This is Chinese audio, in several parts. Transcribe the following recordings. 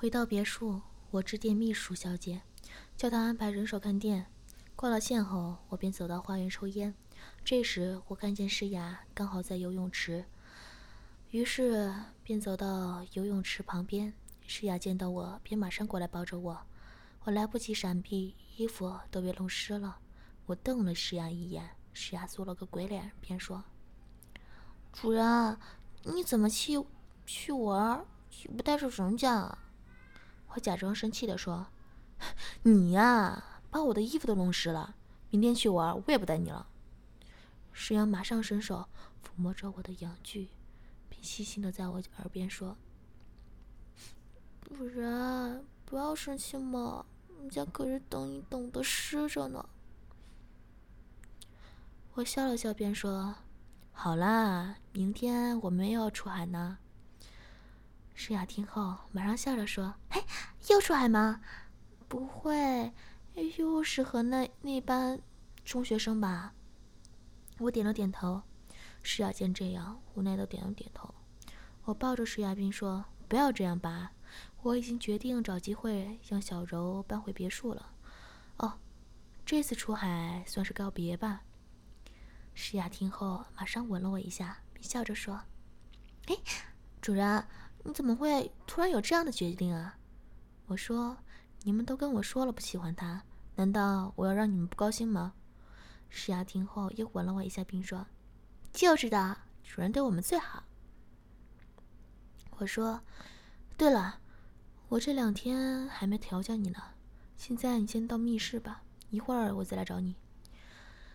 回到别墅，我致电秘书小姐，叫她安排人手看店。挂了线后，我便走到花园抽烟。这时，我看见诗雅刚好在游泳池，于是便走到游泳池旁边。诗雅见到我，便马上过来抱着我。我来不及闪避，衣服都被弄湿了。我瞪了诗雅一眼，诗雅做了个鬼脸，便说：“主人，你怎么去去玩，不带着人家啊？”我假装生气的说：“你呀，把我的衣服都弄湿了。明天去玩，我也不带你了。”石阳马上伸手抚摸着我的阳具，并细心的在我耳边说：“不然，不要生气嘛，人家可是等你等的湿着呢。”我笑了笑，便说：“好啦，明天我们又要出海呢。”诗雅听后，马上笑着说：“嘿，又出海吗？不会又是和那那班中学生吧？”我点了点头。诗雅见这样，无奈的点了点头。我抱着诗雅，并说：“不要这样吧，我已经决定找机会让小柔搬回别墅了。哦，这次出海算是告别吧。”诗雅听后，马上吻了我一下，并笑着说：“哎，主人。”你怎么会突然有这样的决定啊？我说：“你们都跟我说了不喜欢他，难道我要让你们不高兴吗？”石雅听后又吻了我一下，并说：“就知道主人对我们最好。”我说：“对了，我这两天还没调教你呢，现在你先到密室吧，一会儿我再来找你。”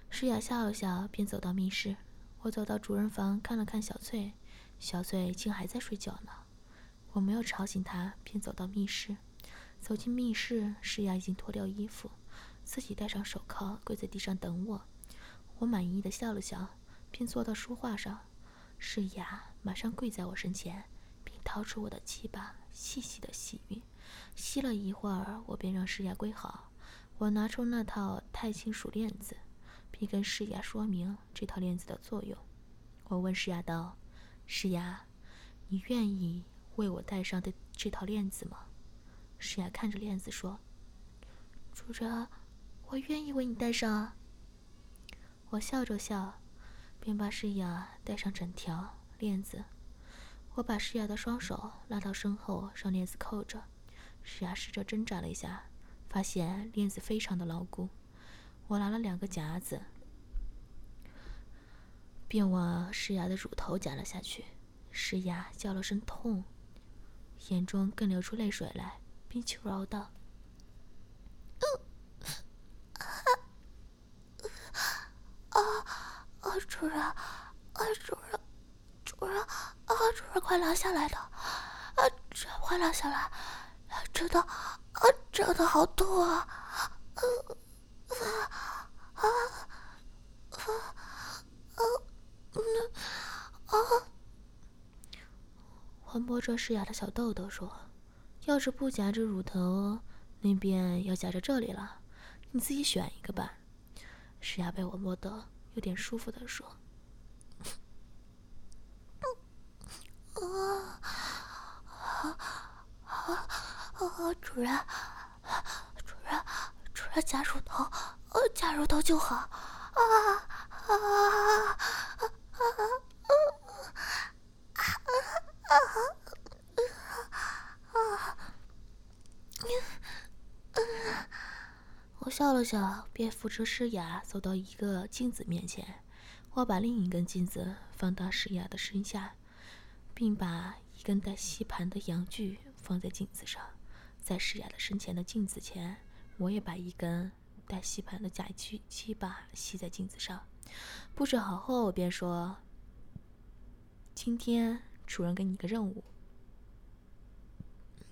诗雅笑了笑，便走到密室。我走到主人房，看了看小翠，小翠竟还在睡觉呢。我没有吵醒他，便走到密室。走进密室，诗雅已经脱掉衣服，自己戴上手铐，跪在地上等我。我满意的笑了笑，便坐到书画上。诗雅马上跪在我身前，并掏出我的鸡巴，细细的吸吮。吸了一会儿，我便让诗雅跪好。我拿出那套钛金属链子，并跟诗雅说明这套链子的作用。我问诗雅道：“诗雅，你愿意？”为我戴上的这套链子吗？诗雅看着链子说：“主人，我愿意为你戴上啊。”我笑着笑，便把诗雅戴上整条链子。我把诗雅的双手拉到身后，让链子扣着。诗雅试着挣扎了一下，发现链子非常的牢固。我拿了两个夹子，便往诗雅的乳头夹了下去。诗雅叫了声痛。眼中更流出泪水来，并求饶道：“啊啊，主人，啊主人，主人，啊主人，快拉下来的，啊这快拉下来，真的，啊真的好痛，啊！啊啊啊，啊。”环摸着诗雅的小豆豆说：“要是不夹着乳头，那边要夹着这里了，你自己选一个吧。”诗雅被我摸得有点舒服的说：“啊啊啊！主人，主人，主人夹乳头，夹乳头就好。啊啊啊！”啊啊啊！我笑了笑，便扶着诗雅走到一个镜子面前。我把另一根镜子放到诗雅的身下，并把一根带吸盘的阳具放在镜子上。在诗雅的身前的镜子前，我也把一根带吸盘的假鸡鸡巴吸在镜子上。布置好后，我便说：“今天。”主人给你个任务，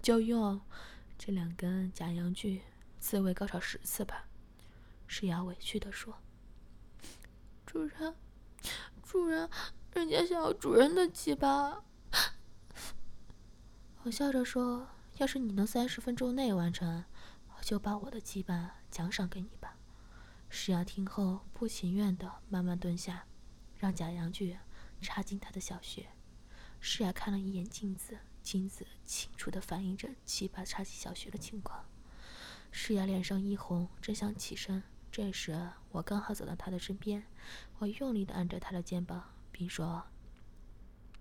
就用这两根假阳具自慰高潮十次吧。诗雅委屈的说：“主人，主人，人家想要主人的鸡巴。”我笑着说：“要是你能三十分钟内完成，我就把我的鸡巴奖赏给你吧。”诗雅听后不情愿的慢慢蹲下，让假阳具插进他的小穴。诗雅看了一眼镜子，镜子清楚地反映着七八差级小穴的情况。诗雅脸上一红，正想起身，这时我刚好走到她的身边，我用力地按着她的肩膀，并说：“